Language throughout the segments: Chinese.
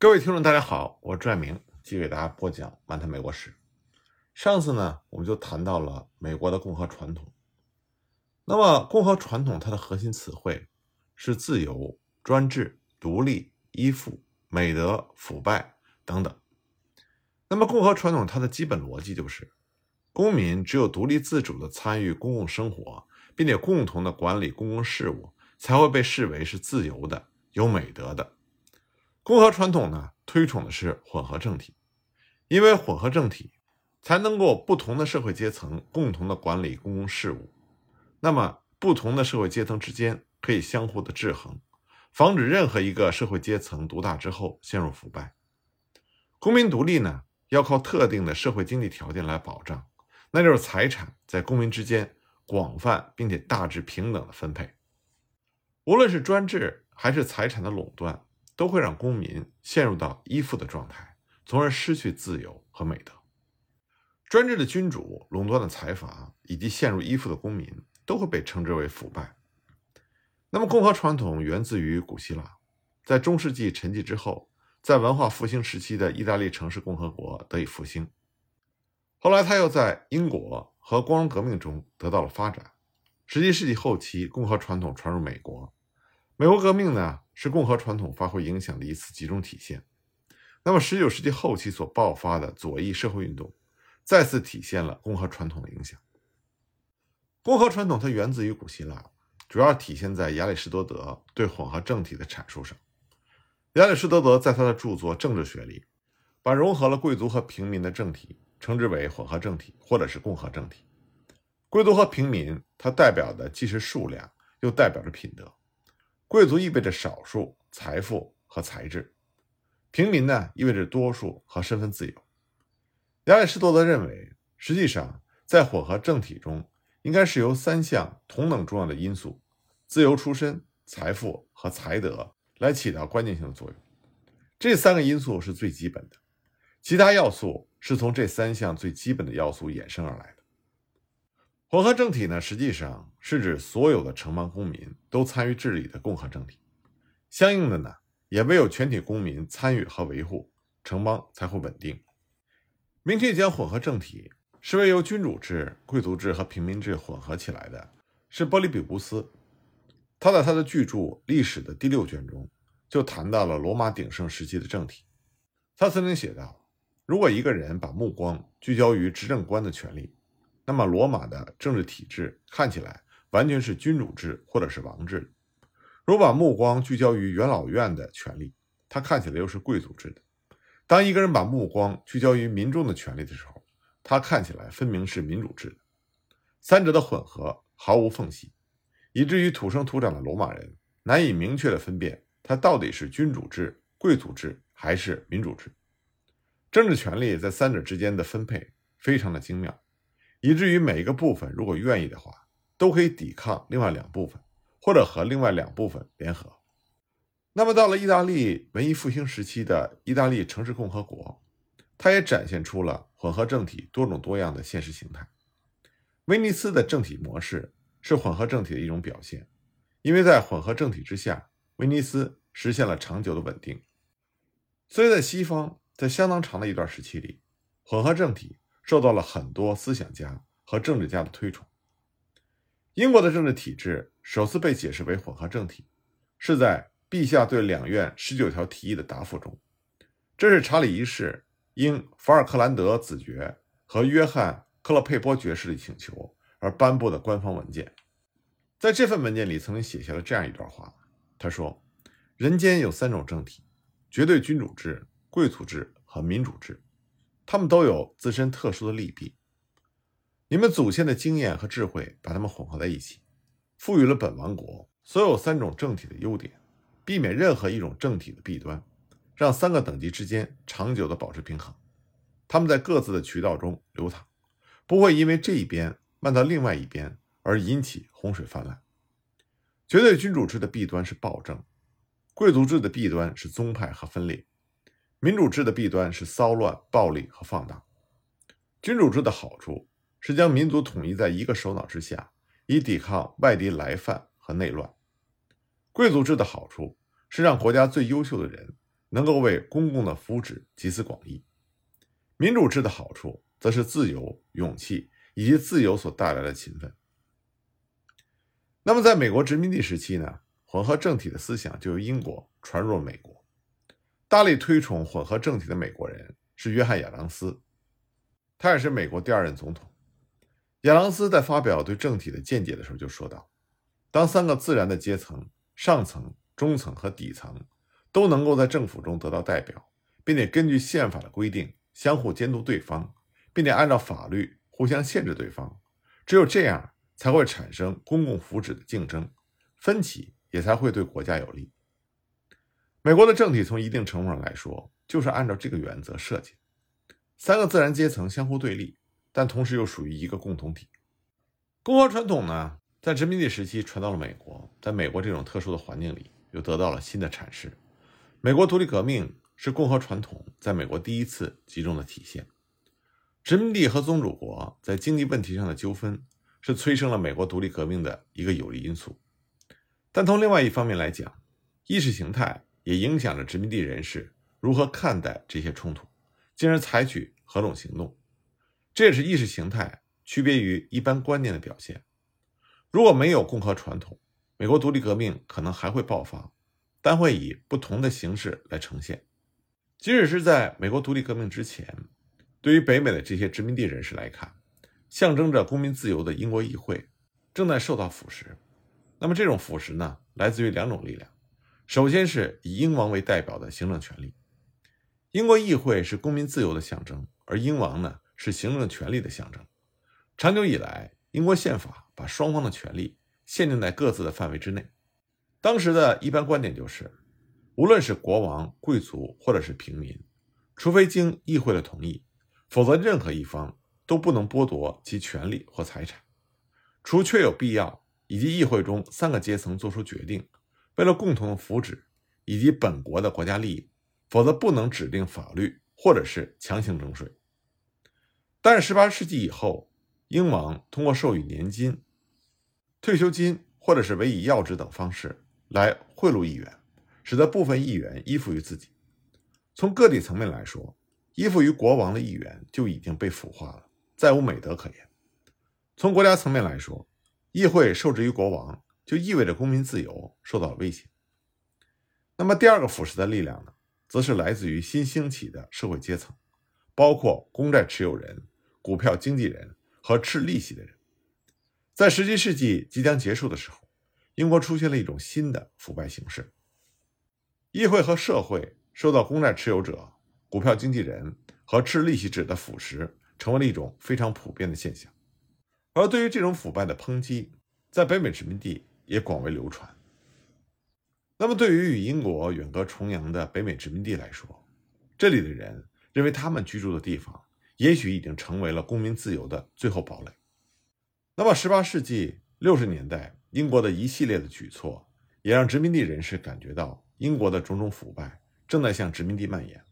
各位听众，大家好，我是朱爱明，继续给大家播讲《漫谈美国史》。上次呢，我们就谈到了美国的共和传统。那么，共和传统它的核心词汇是自由、专制、独立、依附、美德、腐败等等。那么，共和传统它的基本逻辑就是，公民只有独立自主的参与公共生活，并且共同的管理公共事务，才会被视为是自由的、有美德的。共和传统呢，推崇的是混合政体，因为混合政体才能够不同的社会阶层共同的管理公共事务，那么不同的社会阶层之间可以相互的制衡，防止任何一个社会阶层独大之后陷入腐败。公民独立呢，要靠特定的社会经济条件来保障，那就是财产在公民之间广泛并且大致平等的分配，无论是专制还是财产的垄断。都会让公民陷入到依附的状态，从而失去自由和美德。专制的君主、垄断的财阀以及陷入依附的公民，都会被称之为腐败。那么，共和传统源自于古希腊，在中世纪沉寂之后，在文化复兴时期的意大利城市共和国得以复兴。后来，他又在英国和光荣革命中得到了发展。十七世纪后期，共和传统传入美国。美国革命呢，是共和传统发挥影响的一次集中体现。那么，十九世纪后期所爆发的左翼社会运动，再次体现了共和传统的影响。共和传统它源自于古希腊，主要体现在亚里士多德对混合政体的阐述上。亚里士多德在他的著作《政治学》里，把融合了贵族和平民的政体称之为混合政体，或者是共和政体。贵族和平民，它代表的既是数量，又代表着品德。贵族意味着少数财富和才智，平民呢意味着多数和身份自由。亚里士多德认为，实际上在混合政体中，应该是由三项同等重要的因素——自由出身、财富和才德——来起到关键性的作用。这三个因素是最基本的，其他要素是从这三项最基本的要素衍生而来的。混合政体呢，实际上是指所有的城邦公民都参与治理的共和政体。相应的呢，也唯有全体公民参与和维护，城邦才会稳定。明确讲，混合政体是为由君主制、贵族制和平民制混合起来的，是波利比乌斯。他在他的巨著《历史》的第六卷中就谈到了罗马鼎盛时期的政体。他曾经写道：“如果一个人把目光聚焦于执政官的权力。”那么，罗马的政治体制看起来完全是君主制或者是王制。如果把目光聚焦于元老院的权力，它看起来又是贵族制的。当一个人把目光聚焦于民众的权利的时候，他看起来分明是民主制的。三者的混合毫无缝隙，以至于土生土长的罗马人难以明确的分辨它到底是君主制、贵族制还是民主制。政治权力在三者之间的分配非常的精妙。以至于每一个部分，如果愿意的话，都可以抵抗另外两部分，或者和另外两部分联合。那么，到了意大利文艺复兴时期的意大利城市共和国，它也展现出了混合政体多种多样的现实形态。威尼斯的政体模式是混合政体的一种表现，因为在混合政体之下，威尼斯实现了长久的稳定。所以在西方，在相当长的一段时期里，混合政体。受到了很多思想家和政治家的推崇。英国的政治体制首次被解释为混合政体，是在陛下对两院十九条提议的答复中。这是查理一世因法尔克兰德子爵和约翰克勒佩波爵士的请求而颁布的官方文件。在这份文件里，曾经写下了这样一段话：他说，人间有三种政体，绝对君主制、贵族制和民主制。他们都有自身特殊的利弊，你们祖先的经验和智慧把它们混合在一起，赋予了本王国所有三种政体的优点，避免任何一种政体的弊端，让三个等级之间长久的保持平衡。他们在各自的渠道中流淌，不会因为这一边漫到另外一边而引起洪水泛滥。绝对君主制的弊端是暴政，贵族制的弊端是宗派和分裂。民主制的弊端是骚乱、暴力和放荡；君主制的好处是将民族统一在一个首脑之下，以抵抗外敌来犯和内乱；贵族制的好处是让国家最优秀的人能够为公共的福祉集思广益。民主制的好处，则是自由、勇气以及自由所带来的勤奋。那么，在美国殖民地时期呢，混合政体的思想就由英国传入了美国。大力推崇混合政体的美国人是约翰·亚当斯，他也是美国第二任总统。亚当斯在发表对政体的见解的时候就说道：“当三个自然的阶层——上层、中层和底层——都能够在政府中得到代表，并且根据宪法的规定相互监督对方，并且按照法律互相限制对方，只有这样。”才会产生公共福祉的竞争，分歧也才会对国家有利。美国的政体从一定程度上来说，就是按照这个原则设计。三个自然阶层相互对立，但同时又属于一个共同体。共和传统呢，在殖民地时期传到了美国，在美国这种特殊的环境里，又得到了新的阐释。美国独立革命是共和传统在美国第一次集中的体现。殖民地和宗主国在经济问题上的纠纷。是催生了美国独立革命的一个有利因素，但从另外一方面来讲，意识形态也影响着殖民地人士如何看待这些冲突，进而采取何种行动。这也是意识形态区别于一般观念的表现。如果没有共和传统，美国独立革命可能还会爆发，但会以不同的形式来呈现。即使是在美国独立革命之前，对于北美的这些殖民地人士来看。象征着公民自由的英国议会正在受到腐蚀。那么，这种腐蚀呢，来自于两种力量。首先是以英王为代表的行政权力。英国议会是公民自由的象征，而英王呢是行政权力的象征。长久以来，英国宪法把双方的权力限定在各自的范围之内。当时的一般观点就是，无论是国王、贵族或者是平民，除非经议会的同意，否则任何一方。都不能剥夺其权利或财产，除确有必要以及议会中三个阶层作出决定，为了共同的福祉以及本国的国家利益，否则不能指定法律或者是强行征税。但是18世纪以后，英王通过授予年金、退休金或者是委以要职等方式来贿赂议员，使得部分议员依附于自己。从个体层面来说，依附于国王的议员就已经被腐化了。再无美德可言。从国家层面来说，议会受制于国王，就意味着公民自由受到了威胁。那么，第二个腐蚀的力量呢，则是来自于新兴起的社会阶层，包括公债持有人、股票经纪人和吃利息的人。在十七世纪即将结束的时候，英国出现了一种新的腐败形式：议会和社会受到公债持有者、股票经纪人和吃利息者的腐蚀。成为了一种非常普遍的现象，而对于这种腐败的抨击，在北美殖民地也广为流传。那么，对于与英国远隔重洋的北美殖民地来说，这里的人认为他们居住的地方也许已经成为了公民自由的最后堡垒。那么，18世纪60年代，英国的一系列的举措也让殖民地人士感觉到英国的种种腐败正在向殖民地蔓延。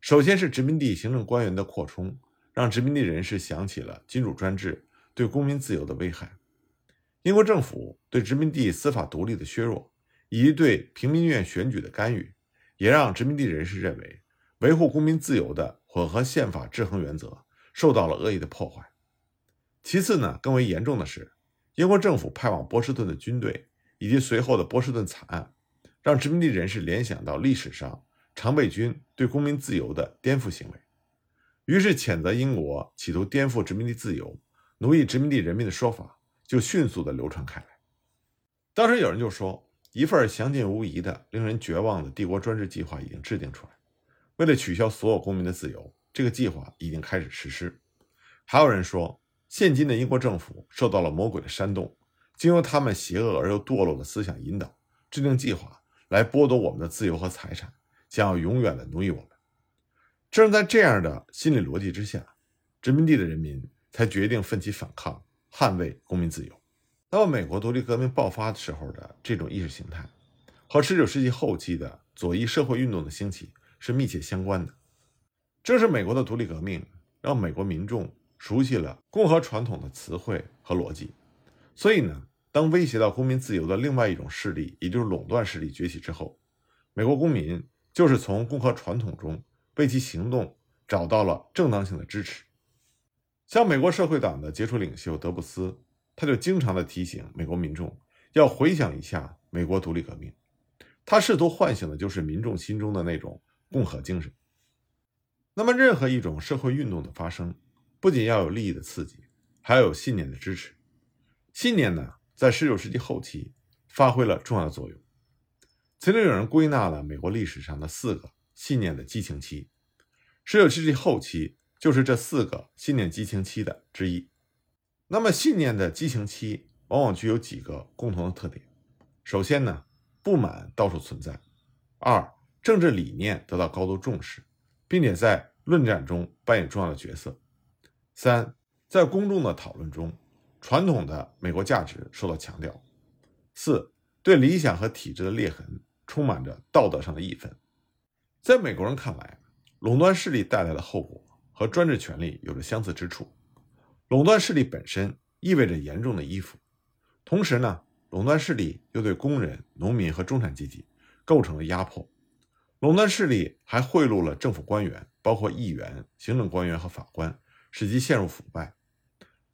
首先是殖民地行政官员的扩充。让殖民地人士想起了君主专制对公民自由的危害，英国政府对殖民地司法独立的削弱，以及对平民院选举的干预，也让殖民地人士认为维护公民自由的混合宪法制衡原则受到了恶意的破坏。其次呢，更为严重的是，英国政府派往波士顿的军队以及随后的波士顿惨案，让殖民地人士联想到历史上常备军对公民自由的颠覆行为。于是，谴责英国企图颠覆殖民地自由、奴役殖民地人民的说法就迅速地流传开来。当时有人就说，一份详尽无疑的、令人绝望的帝国专制计划已经制定出来，为了取消所有公民的自由，这个计划已经开始实施。还有人说，现今的英国政府受到了魔鬼的煽动，经由他们邪恶而又堕落的思想引导，制定计划来剥夺我们的自由和财产，将要永远地奴役我们。正是在这样的心理逻辑之下，殖民地的人民才决定奋起反抗，捍卫公民自由。那么，美国独立革命爆发的时候的这种意识形态，和19世纪后期的左翼社会运动的兴起是密切相关的。正是美国的独立革命，让美国民众熟悉了共和传统的词汇和逻辑。所以呢，当威胁到公民自由的另外一种势力，也就是垄断势力崛起之后，美国公民就是从共和传统中为其行动找到了正当性的支持。像美国社会党的杰出领袖德布斯，他就经常的提醒美国民众要回想一下美国独立革命，他试图唤醒的就是民众心中的那种共和精神。那么，任何一种社会运动的发生，不仅要有利益的刺激，还要有信念的支持。信念呢，在19世纪后期发挥了重要作用。曾经有人归纳了美国历史上的四个信念的激情期，19世纪后期就是这四个信念激情期的之一。那么，信念的激情期往往具有几个共同的特点：首先呢，不满到处存在；二，政治理念得到高度重视。并且在论战中扮演重要的角色。三，在公众的讨论中，传统的美国价值受到强调。四，对理想和体制的裂痕充满着道德上的义愤。在美国人看来，垄断势力带来的后果和专制权力有着相似之处。垄断势力本身意味着严重的依附，同时呢，垄断势力又对工人、农民和中产阶级构成了压迫。垄断势力还贿赂了政府官员，包括议员、行政官员和法官，使其陷入腐败。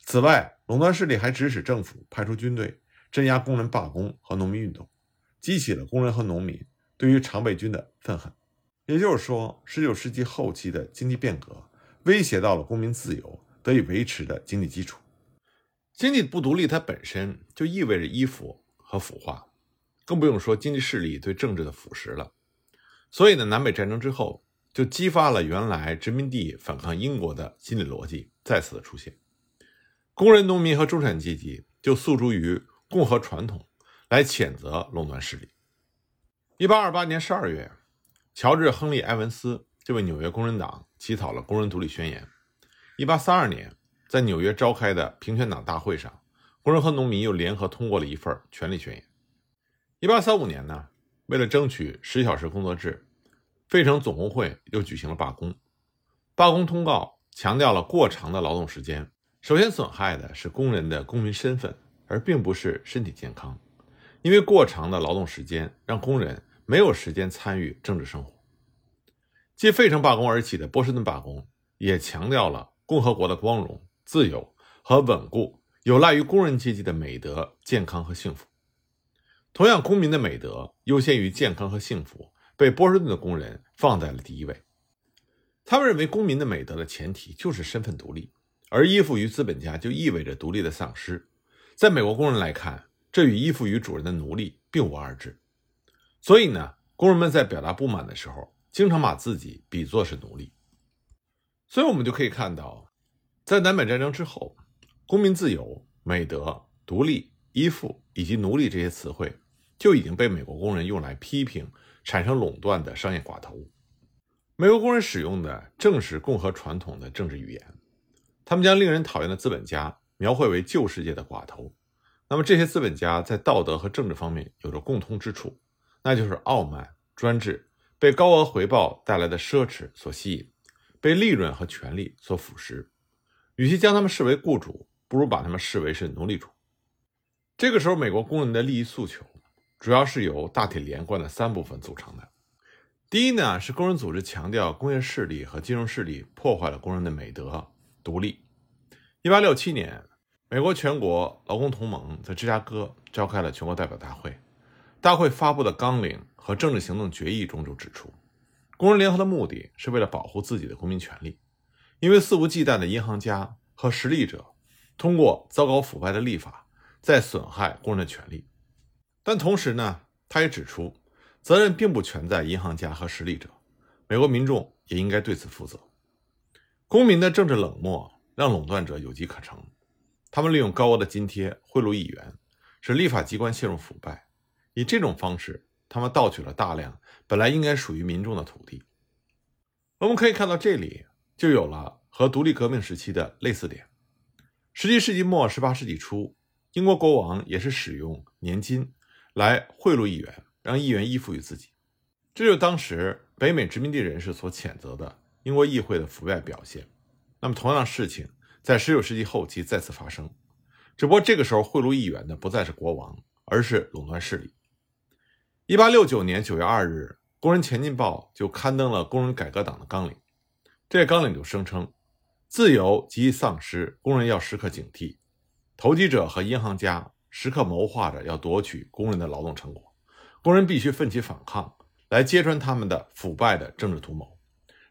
此外，垄断势力还指使政府派出军队镇压工人罢工和农民运动，激起了工人和农民对于常备军的愤恨。也就是说，19世纪后期的经济变革威胁到了公民自由得以维持的经济基础。经济不独立，它本身就意味着依附和腐化，更不用说经济势力对政治的腐蚀了。所以呢，南北战争之后，就激发了原来殖民地反抗英国的心理逻辑再次的出现。工人、农民和中产阶级就诉诸于共和传统，来谴责垄断势力。一八二八年十二月，乔治·亨利·埃文斯就为纽约工人党起草了《工人独立宣言》。一八三二年，在纽约召开的平权党大会上，工人和农民又联合通过了一份《权利宣言》。一八三五年呢？为了争取十小时工作制，费城总工会又举行了罢工。罢工通告强调了过长的劳动时间，首先损害的是工人的公民身份，而并不是身体健康。因为过长的劳动时间让工人没有时间参与政治生活。继费城罢工而起的波士顿罢工也强调了共和国的光荣、自由和稳固有赖于工人阶级的美德、健康和幸福。同样，公民的美德优先于健康和幸福，被波士顿的工人放在了第一位。他们认为，公民的美德的前提就是身份独立，而依附于资本家就意味着独立的丧失。在美国工人来看，这与依附于主人的奴隶并无二致。所以呢，工人们在表达不满的时候，经常把自己比作是奴隶。所以，我们就可以看到，在南北战争之后，公民自由、美德、独立。依附以及奴隶这些词汇就已经被美国工人用来批评产生垄断的商业寡头。美国工人使用的正是共和传统的政治语言，他们将令人讨厌的资本家描绘为旧世界的寡头。那么这些资本家在道德和政治方面有着共通之处，那就是傲慢、专制，被高额回报带来的奢侈所吸引，被利润和权力所腐蚀。与其将他们视为雇主，不如把他们视为是奴隶主。这个时候，美国工人的利益诉求主要是由大体连贯的三部分组成的。第一呢，是工人组织强调工业势力和金融势力破坏了工人的美德、独立。一八六七年，美国全国劳工同盟在芝加哥召开了全国代表大会，大会发布的纲领和政治行动决议中就指出，工人联合的目的是为了保护自己的公民权利，因为肆无忌惮的银行家和实力者通过糟糕腐败的立法。在损害工人的权利，但同时呢，他也指出，责任并不全在银行家和实力者，美国民众也应该对此负责。公民的政治冷漠让垄断者有机可乘，他们利用高额的津贴贿赂议员，使立法机关陷入腐败。以这种方式，他们盗取了大量本来应该属于民众的土地。我们可以看到，这里就有了和独立革命时期的类似点。十七世纪末、十八世纪初。英国国王也是使用年金来贿赂议员，让议员依附于自己，这就是当时北美殖民地人士所谴责的英国议会的腐败表现。那么，同样的事情在19世纪后期再次发生，只不过这个时候贿赂议员的不再是国王，而是垄断势力。1869年9月2日，工人前进报》就刊登了工人改革党的纲领。这纲领就声称，自由极易丧失，工人要时刻警惕。投机者和银行家时刻谋划着要夺取工人的劳动成果，工人必须奋起反抗，来揭穿他们的腐败的政治图谋。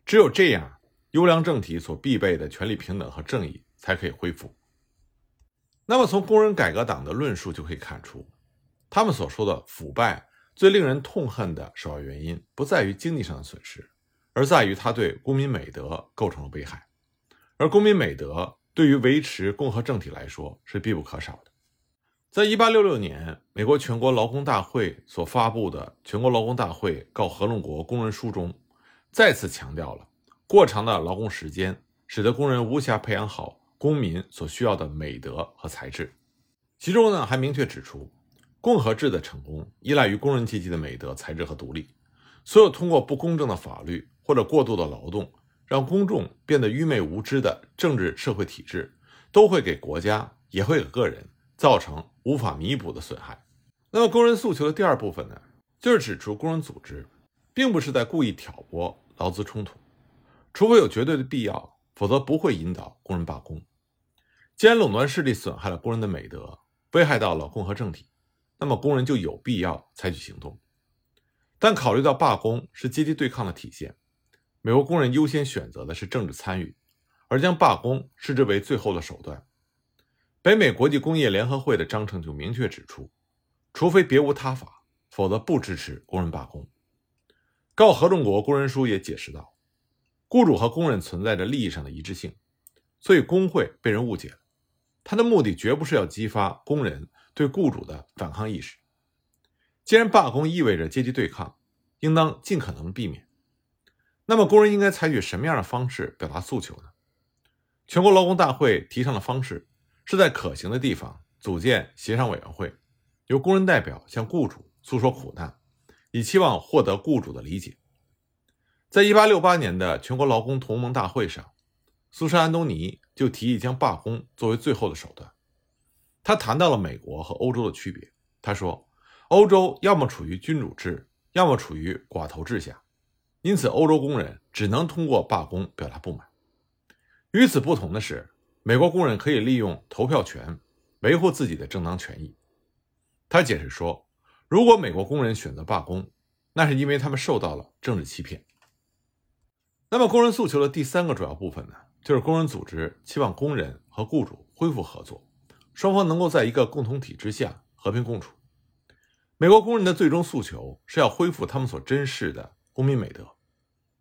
只有这样，优良政体所必备的权利平等和正义才可以恢复。那么，从工人改革党的论述就可以看出，他们所说的腐败最令人痛恨的首要原因，不在于经济上的损失，而在于他对公民美德构成了危害，而公民美德。对于维持共和政体来说是必不可少的。在一八六六年，美国全国劳工大会所发布的《全国劳工大会告合众国工人书》中，再次强调了过长的劳工时间使得工人无暇培养好公民所需要的美德和才智。其中呢，还明确指出，共和制的成功依赖于工人阶级的美德、才智和独立。所有通过不公正的法律或者过度的劳动。让公众变得愚昧无知的政治社会体制，都会给国家也会给个人造成无法弥补的损害。那么，工人诉求的第二部分呢，就是指出工人组织并不是在故意挑拨劳资冲突，除非有绝对的必要，否则不会引导工人罢工。既然垄断势力损害了工人的美德，危害到了共和政体，那么工人就有必要采取行动。但考虑到罢工是阶级对抗的体现。美国工人优先选择的是政治参与，而将罢工视之为最后的手段。北美国际工业联合会的章程就明确指出，除非别无他法，否则不支持工人罢工。告合众国工人书也解释道，雇主和工人存在着利益上的一致性，所以工会被人误解了。他的目的绝不是要激发工人对雇主的反抗意识。既然罢工意味着阶级对抗，应当尽可能避免。那么，工人应该采取什么样的方式表达诉求呢？全国劳工大会提倡的方式是在可行的地方组建协商委员会，由工人代表向雇主诉说苦难，以期望获得雇主的理解。在一八六八年的全国劳工同盟大会上，苏珊·安东尼就提议将罢工作为最后的手段。他谈到了美国和欧洲的区别。他说：“欧洲要么处于君主制，要么处于寡头制下。”因此，欧洲工人只能通过罢工表达不满。与此不同的是，美国工人可以利用投票权维护自己的正当权益。他解释说，如果美国工人选择罢工，那是因为他们受到了政治欺骗。那么，工人诉求的第三个主要部分呢，就是工人组织期望工人和雇主恢复合作，双方能够在一个共同体之下和平共处。美国工人的最终诉求是要恢复他们所珍视的。公民美德，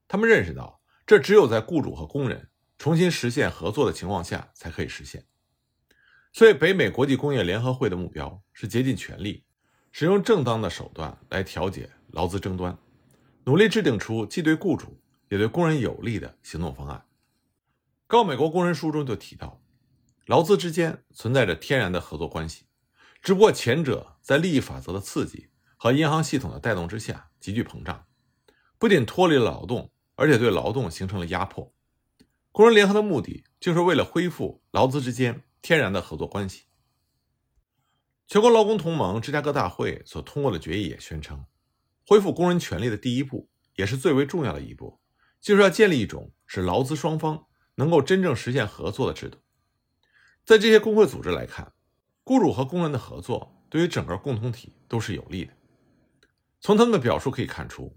他们认识到，这只有在雇主和工人重新实现合作的情况下才可以实现。所以，北美国际工业联合会的目标是竭尽全力，使用正当的手段来调解劳资争端，努力制定出既对雇主也对工人有利的行动方案。告美国工人书中就提到，劳资之间存在着天然的合作关系，只不过前者在利益法则的刺激和银行系统的带动之下急剧膨胀。不仅脱离了劳动，而且对劳动形成了压迫。工人联合的目的就是为了恢复劳资之间天然的合作关系。全国劳工同盟芝加哥大会所通过的决议也宣称，恢复工人权利的第一步，也是最为重要的一步，就是要建立一种使劳资双方能够真正实现合作的制度。在这些工会组织来看，雇主和工人的合作对于整个共同体都是有利的。从他们的表述可以看出。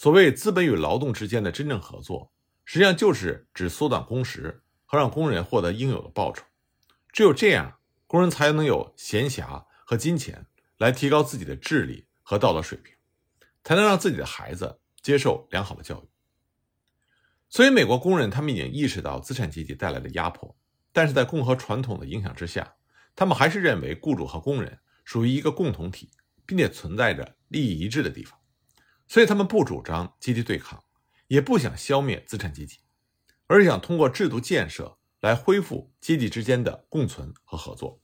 所谓资本与劳动之间的真正合作，实际上就是指缩短工时和让工人获得应有的报酬。只有这样，工人才能有闲暇和金钱来提高自己的智力和道德水平，才能让自己的孩子接受良好的教育。所以，美国工人他们已经意识到资产阶级带来的压迫，但是在共和传统的影响之下，他们还是认为雇主和工人属于一个共同体，并且存在着利益一致的地方。所以，他们不主张阶级对抗，也不想消灭资产阶级，而是想通过制度建设来恢复阶级之间的共存和合作。